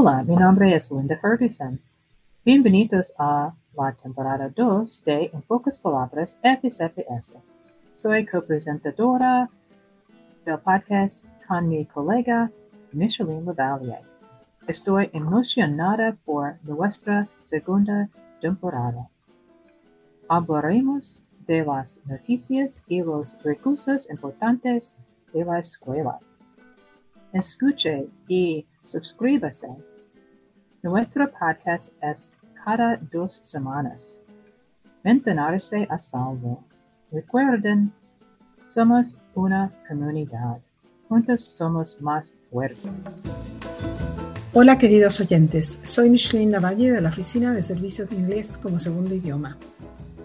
Hola, mi nombre es Linda Ferguson. Bienvenidos a la temporada 2 de En pocas palabras FCPS. Soy copresentadora del podcast con mi colega Micheline Lavalier. Estoy emocionada por nuestra segunda temporada. Hablaremos de las noticias y los recursos importantes de la escuela. Escuche y suscríbase. Nuestro podcast es cada dos semanas. Mantenerse a salvo. Recuerden, somos una comunidad. Juntos somos más fuertes. Hola queridos oyentes, soy Micheline Lavalle de la Oficina de Servicios de Inglés como Segundo Idioma.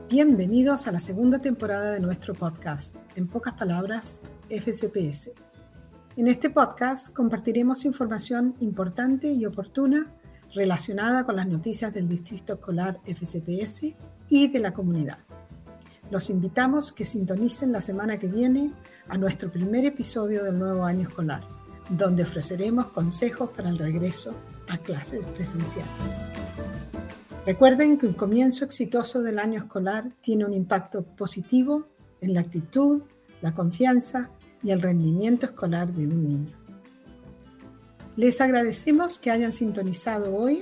Bienvenidos a la segunda temporada de nuestro podcast, en pocas palabras, FCPS en este podcast compartiremos información importante y oportuna relacionada con las noticias del Distrito Escolar FCPS y de la comunidad. Los invitamos que sintonicen la semana que viene a nuestro primer episodio del nuevo año escolar, donde ofreceremos consejos para el regreso a clases presenciales. Recuerden que un comienzo exitoso del año escolar tiene un impacto positivo en la actitud, la confianza y el rendimiento escolar de un niño. Les agradecemos que hayan sintonizado hoy.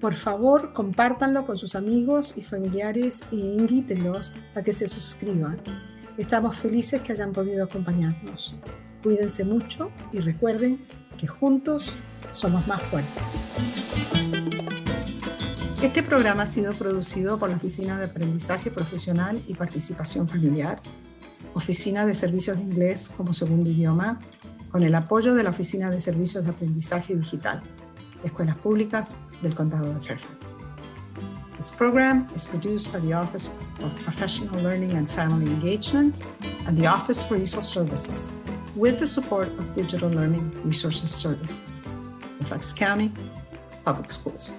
Por favor, compártanlo con sus amigos y familiares e invítenlos a que se suscriban. Estamos felices que hayan podido acompañarnos. Cuídense mucho y recuerden que juntos somos más fuertes. Este programa ha sido producido por la Oficina de Aprendizaje Profesional y Participación Familiar Oficina de Servicios de Inglés como segundo idioma, con el apoyo de la Oficina de Servicios de Aprendizaje Digital, Escuelas Públicas del Condado de Fairfax. This program is produced by the Office of Professional Learning and Family Engagement and the Office for Resource Services, with the support of Digital Learning Resources Services, Fairfax County Public Schools.